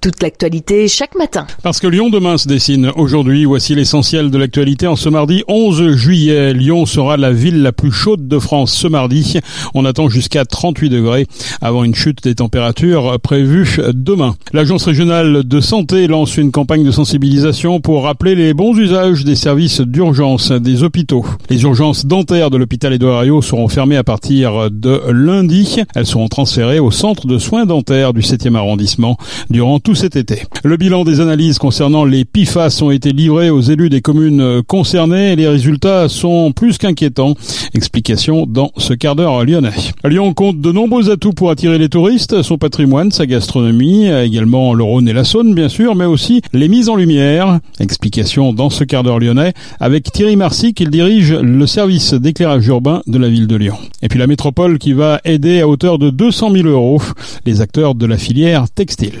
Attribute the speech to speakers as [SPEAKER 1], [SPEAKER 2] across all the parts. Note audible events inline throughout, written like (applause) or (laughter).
[SPEAKER 1] toute l'actualité chaque matin.
[SPEAKER 2] Parce que Lyon demain se dessine aujourd'hui, voici l'essentiel de l'actualité en ce mardi 11 juillet. Lyon sera la ville la plus chaude de France ce mardi. On attend jusqu'à 38 degrés avant une chute des températures prévues demain. L'agence régionale de santé lance une campagne de sensibilisation pour rappeler les bons usages des services d'urgence des hôpitaux. Les urgences dentaires de l'hôpital Édouard seront fermées à partir de lundi. Elles seront transférées au centre de soins dentaires du 7e arrondissement durant tout cet été. Le bilan des analyses concernant les PIFAS ont été livrés aux élus des communes concernées et les résultats sont plus qu'inquiétants. Explication dans ce quart d'heure lyonnais. Lyon compte de nombreux atouts pour attirer les touristes, son patrimoine, sa gastronomie, également le Rhône et la Saône bien sûr, mais aussi les mises en lumière. Explication dans ce quart d'heure lyonnais avec Thierry Marcy qui dirige le service d'éclairage urbain de la ville de Lyon. Et puis la métropole qui va aider à hauteur de 200 000 euros les acteurs de la filière textile.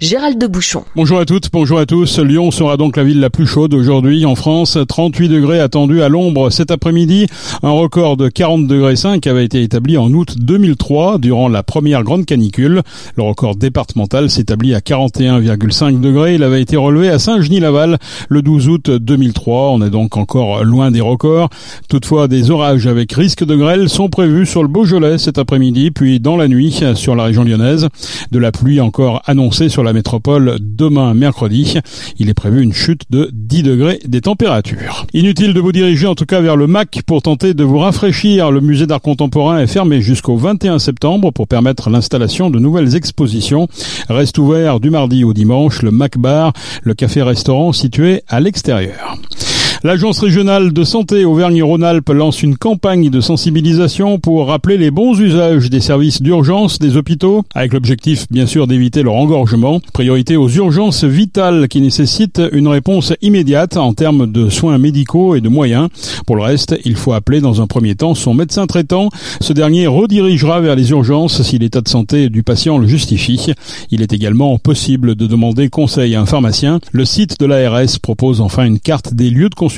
[SPEAKER 1] Gérald de Bouchon.
[SPEAKER 2] Bonjour à toutes, bonjour à tous. Lyon sera donc la ville la plus chaude aujourd'hui en France. 38 degrés attendus à l'ombre cet après-midi. Un record de 40 degrés 5 avait été établi en août 2003 durant la première grande canicule. Le record départemental s'établit à 41,5 degrés. Il avait été relevé à Saint-Genis-Laval le 12 août 2003. On est donc encore loin des records. Toutefois, des orages avec risque de grêle sont prévus sur le Beaujolais cet après-midi, puis dans la nuit sur la région lyonnaise. De la pluie encore annoncée sur la métropole demain mercredi. Il est prévu une chute de 10 degrés des températures. Inutile de vous diriger en tout cas vers le MAC pour tenter de vous rafraîchir. Le musée d'art contemporain est fermé jusqu'au 21 septembre pour permettre l'installation de nouvelles expositions. Reste ouvert du mardi au dimanche le MAC Bar, le café-restaurant situé à l'extérieur. L'Agence régionale de santé Auvergne-Rhône-Alpes lance une campagne de sensibilisation pour rappeler les bons usages des services d'urgence des hôpitaux, avec l'objectif bien sûr d'éviter leur engorgement. Priorité aux urgences vitales qui nécessitent une réponse immédiate en termes de soins médicaux et de moyens. Pour le reste, il faut appeler dans un premier temps son médecin traitant. Ce dernier redirigera vers les urgences si l'état de santé du patient le justifie. Il est également possible de demander conseil à un pharmacien. Le site de l'ARS propose enfin une carte des lieux de consultation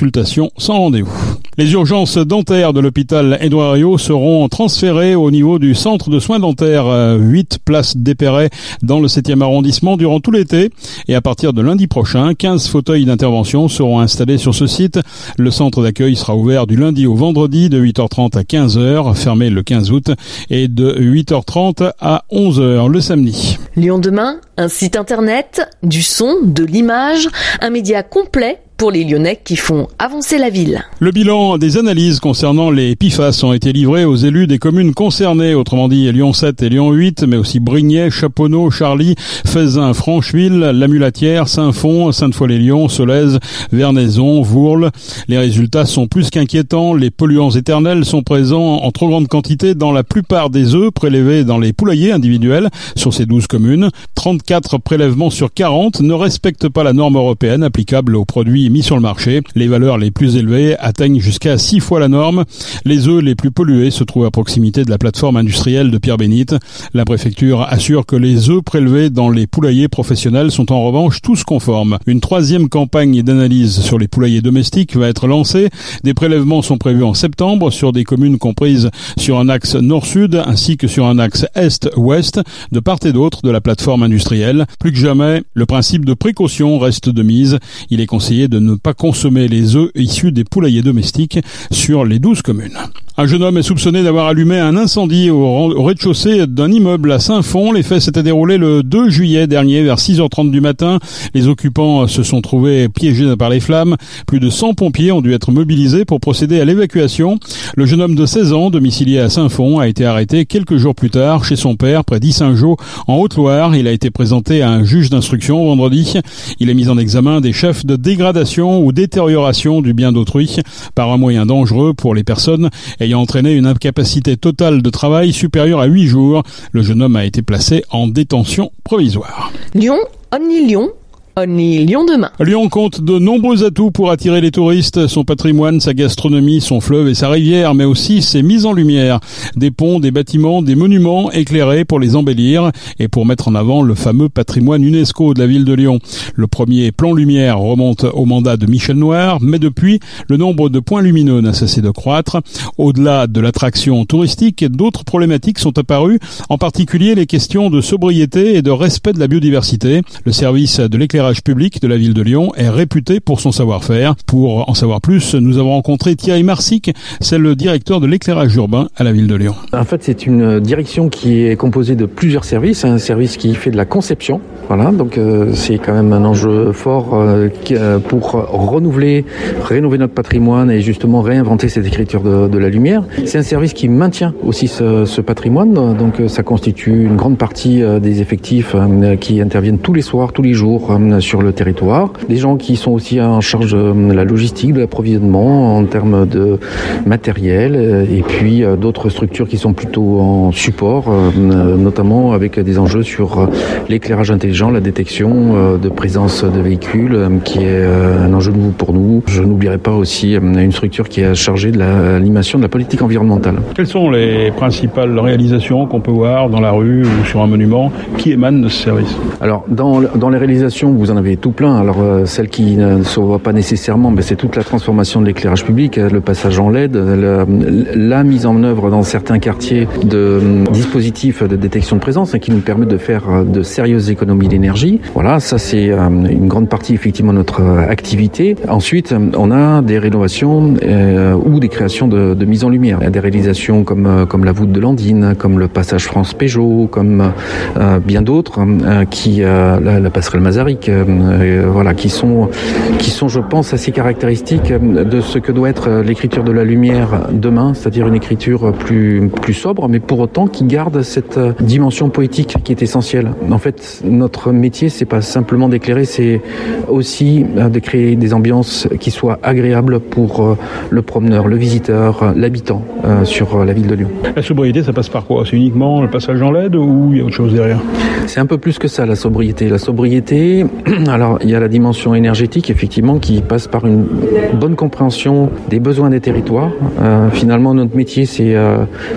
[SPEAKER 2] sans rendez-vous. Les urgences dentaires de l'hôpital Édouard seront transférées au niveau du centre de soins dentaires 8 euh, place d'Épéret dans le 7e arrondissement durant tout l'été et à partir de lundi prochain, 15 fauteuils d'intervention seront installés sur ce site. Le centre d'accueil sera ouvert du lundi au vendredi de 8h30 à 15h, fermé le 15 août et de 8h30 à 11h le samedi.
[SPEAKER 1] Lyon demain, un site internet, du son, de l'image, un média complet pour les Lyonnais qui font avancer la ville.
[SPEAKER 2] Le bilan des analyses concernant les PIFAS ont été livrés aux élus des communes concernées, autrement dit Lyon 7 et Lyon 8, mais aussi Brignais, Chaponneau, Charlie, Faisin, Francheville, La Mulatière, Saint-Fond, Sainte-Foy-les-Lyons, Solèze, Vernaison, Vourles. Les résultats sont plus qu'inquiétants. Les polluants éternels sont présents en trop grande quantité dans la plupart des œufs prélevés dans les poulaillers individuels sur ces 12 communes. 34 prélèvements sur 40 ne respectent pas la norme européenne applicable aux produits mis sur le marché. Les valeurs les plus élevées atteignent jusqu'à 6 fois la norme. Les œufs les plus pollués se trouvent à proximité de la plateforme industrielle de Pierre-Bénite. La préfecture assure que les œufs prélevés dans les poulaillers professionnels sont en revanche tous conformes. Une troisième campagne d'analyse sur les poulaillers domestiques va être lancée. Des prélèvements sont prévus en septembre sur des communes comprises sur un axe nord-sud ainsi que sur un axe est-ouest de part et d'autre de la plateforme industrielle. Plus que jamais, le principe de précaution reste de mise. Il est conseillé de de ne pas consommer les œufs issus des poulaillers domestiques sur les 12 communes. Un jeune homme est soupçonné d'avoir allumé un incendie au rez-de-chaussée d'un immeuble à Saint-Fond. Les faits s'étaient déroulés le 2 juillet dernier vers 6h30 du matin. Les occupants se sont trouvés piégés par les flammes. Plus de 100 pompiers ont dû être mobilisés pour procéder à l'évacuation. Le jeune homme de 16 ans, domicilié à Saint-Fond, a été arrêté quelques jours plus tard chez son père près d'Issingeau en Haute-Loire. Il a été présenté à un juge d'instruction vendredi. Il est mis en examen des chefs de dégradation ou détérioration du bien d'autrui par un moyen dangereux pour les personnes ayant entraîné une incapacité totale de travail supérieure à 8 jours. Le jeune homme a été placé en détention provisoire.
[SPEAKER 1] Lyon, Lyon Lyon.
[SPEAKER 2] Lyon compte de nombreux atouts pour attirer les touristes, son patrimoine, sa gastronomie, son fleuve et sa rivière, mais aussi ses mises en lumière. Des ponts, des bâtiments, des monuments éclairés pour les embellir et pour mettre en avant le fameux patrimoine UNESCO de la ville de Lyon. Le premier plan lumière remonte au mandat de Michel Noir, mais depuis, le nombre de points lumineux n'a cessé de croître. Au-delà de l'attraction touristique, d'autres problématiques sont apparues, en particulier les questions de sobriété et de respect de la biodiversité. Le service de l'éclairage public de la ville de Lyon est réputé pour son savoir-faire. Pour en savoir plus, nous avons rencontré Thierry Marsic, c'est le directeur de l'éclairage urbain à la ville de Lyon.
[SPEAKER 3] En fait, c'est une direction qui est composée de plusieurs services. Un service qui fait de la conception, voilà, donc euh, c'est quand même un enjeu fort euh, euh, pour renouveler, rénover notre patrimoine et justement réinventer cette écriture de, la lumière. C'est un service qui maintient aussi ce, ce, patrimoine, donc ça constitue une grande partie des effectifs qui interviennent tous les soirs, tous les jours sur le territoire. Des gens qui sont aussi en charge de la logistique, de l'approvisionnement en termes de matériel et puis d'autres structures qui sont plutôt en support, notamment avec des enjeux sur l'éclairage intelligent la détection euh, de présence de véhicules, euh, qui est euh, un enjeu nouveau pour nous. Je n'oublierai pas aussi une structure qui est chargée de l'animation de la politique environnementale.
[SPEAKER 2] Quelles sont les principales réalisations qu'on peut voir dans la rue ou sur un monument qui émanent de ce service?
[SPEAKER 3] Alors, dans, dans les réalisations, vous en avez tout plein. Alors, celle qui ne se voit pas nécessairement, mais c'est toute la transformation de l'éclairage public, le passage en LED, la, la, mise en œuvre dans certains quartiers de dispositifs de détection de présence hein, qui nous permettent de faire de sérieuses économies d'énergie. Voilà, ça c'est euh, une grande partie effectivement de notre euh, activité. Ensuite, euh, on a des rénovations ou des créations de, mise en lumière. Il y a des réalisations comme comme la voûte de Landine, comme le passage France Peugeot, comme bien d'autres qui la, la, passerelle Mazaric, voilà, qui sont qui sont, je pense, assez caractéristiques de ce que doit être l'écriture de la lumière demain, c'est-à-dire une écriture plus plus sobre, mais pour autant qui garde cette dimension poétique qui est essentielle. En fait, notre métier, c'est pas simplement d'éclairer, c'est aussi euh, de créer des ambiances qui soient agréables pour euh, le promeneur, le visiteur, l'habitant euh, sur la ville de Lyon.
[SPEAKER 2] La sobriété, ça passe par quoi? C'est uniquement le passage en LED ou il y a autre chose derrière?
[SPEAKER 3] C'est un peu plus que ça, la sobriété. La sobriété, (clears throat) alors il y a la dimension énergétique, effectivement, qui passe par une bonne compréhension des besoins des territoires. finalement, notre métier, c'est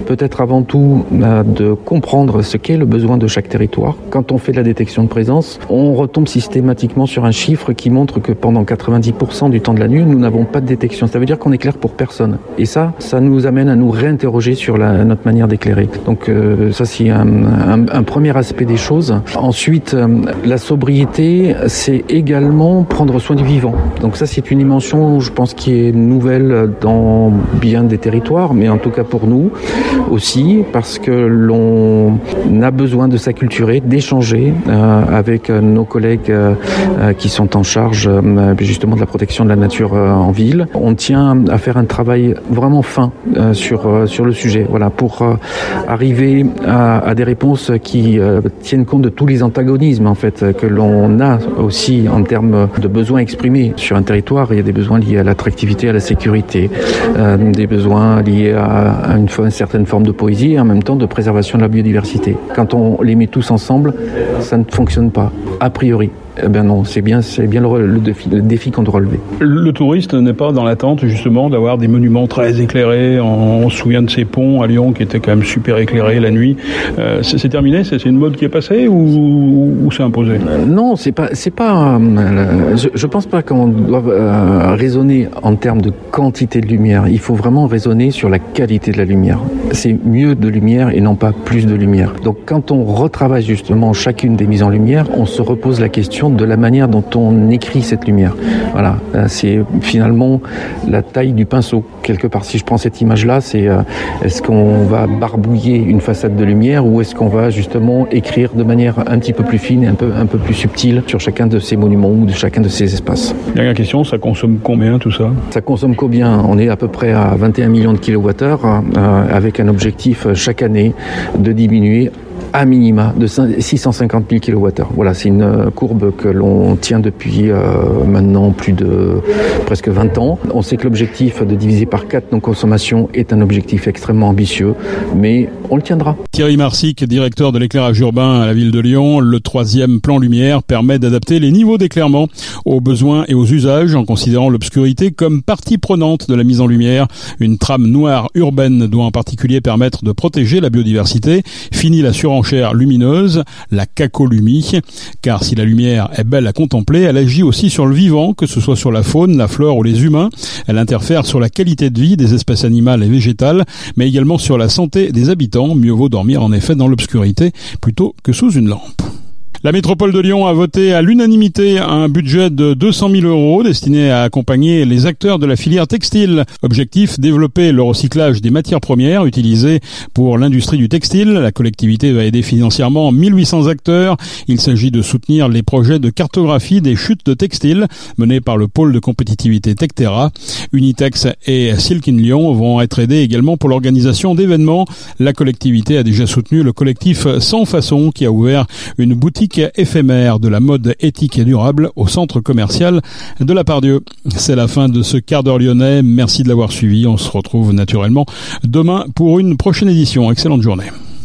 [SPEAKER 3] peut-être avant tout de comprendre ce qu'est le besoin de chaque territoire. Quand on fait de la détection de présence, on retombe systématiquement sur un chiffre qui montre que pendant 90% du temps de la nuit, nous n'avons pas de détection. Ça veut dire qu'on éclaire pour personne. Et ça, ça nous amène à nous réinterroger sur la, notre manière d'éclairer. Donc euh, ça, c'est un, un, un, premier aspect des choses. Ensuite, euh, la sobriété, c'est également prendre soin du vivant. Donc ça, c'est une dimension, je pense, qui est nouvelle dans bien des territoires, mais en tout cas pour nous aussi, parce que l'on a besoin de s'acculturer, d'échanger. Euh, avec nos collègues euh, euh, qui sont en charge justement de la protection de la nature en ville. On tient à faire un travail vraiment fin sur sur le sujet, voilà, pour arriver à, à, des réponses qui tiennent compte de tous les antagonismes en fait que l'on a aussi en termes de besoins exprimés sur un territoire. Il y a des besoins liés à l'attractivité, à la sécurité, euh, des besoins liés à, une, une, certaine forme de poésie et en même temps de préservation de la biodiversité. Quand on les met tous ensemble, ça ne fonctionne fonctionne pas, a priori. Eh bien non, c'est bien, c'est bien le, le, défi, le défi qu'on doit relever.
[SPEAKER 2] Le touriste n'est pas dans l'attente justement d'avoir des monuments très éclairés. On, se souvient de ces ponts à Lyon qui étaient quand même super éclairés la nuit. Euh, c'est terminé, c'est une mode qui est passée ou, ou c'est imposé?
[SPEAKER 3] Euh, Non, c'est pas, c'est pas. Euh, je, je, pense pas qu'on doit euh, raisonner en termes de quantité de lumière. Il faut vraiment raisonner sur la qualité de la lumière. C'est mieux de lumière et non pas plus de lumière. Donc quand on retravaille justement chacune des mises en lumière, on se repose la question de la manière dont on écrit cette lumière. Voilà, euh, c'est finalement la taille du pinceau. Quelque part, si je prends cette image-là, c'est euh, est-ce qu'on va barbouiller une façade de lumière ou est-ce qu'on va justement écrire de manière un petit peu plus fine et un peu, un peu plus subtile sur chacun de ces monuments ou de chacun de ces espaces?
[SPEAKER 2] Dernière question, ça consomme combien tout ça?
[SPEAKER 3] Ça consomme combien? On est à peu près à 21 millions de kilowattheures euh, avec un objectif chaque année de diminuer à minima de 650 000 kWh. Voilà, c'est une euh, courbe que l'on tient depuis euh, maintenant plus de presque 20 ans. On sait que l'objectif de diviser par 4 nos consommations est un objectif extrêmement ambitieux, mais on le tiendra.
[SPEAKER 2] Thierry Marsic, directeur de l'éclairage urbain à la ville de Lyon, le troisième plan lumière permet d'adapter les niveaux d'éclairement aux besoins et aux usages en considérant l'obscurité comme partie prenante de la mise en lumière. Une trame noire urbaine doit en particulier permettre de protéger la biodiversité. Fini la lumineuse, la cacolumie, car si la lumière est belle à contempler, elle agit aussi sur le vivant, que ce soit sur la faune, la flore ou les humains. Elle interfère sur la qualité de vie des espèces animales et végétales, mais également sur la santé des habitants. Mieux vaut dormir en effet dans l'obscurité plutôt que sous une lampe. La métropole de Lyon a voté à l'unanimité un budget de 200 000 euros destiné à accompagner les acteurs de la filière textile. Objectif, développer le recyclage des matières premières utilisées pour l'industrie du textile. La collectivité va aider financièrement 1800 acteurs. Il s'agit de soutenir les projets de cartographie des chutes de textiles menés par le pôle de compétitivité Tectera. Unitex et Silkin Lyon vont être aidés également pour l'organisation d'événements. La collectivité a déjà soutenu le collectif Sans Façon qui a ouvert une boutique éphémère de la mode éthique et durable au centre commercial de la Pardieu. C'est la fin de ce quart d'heure lyonnais. Merci de l'avoir suivi. On se retrouve naturellement demain pour une prochaine édition. Excellente journée.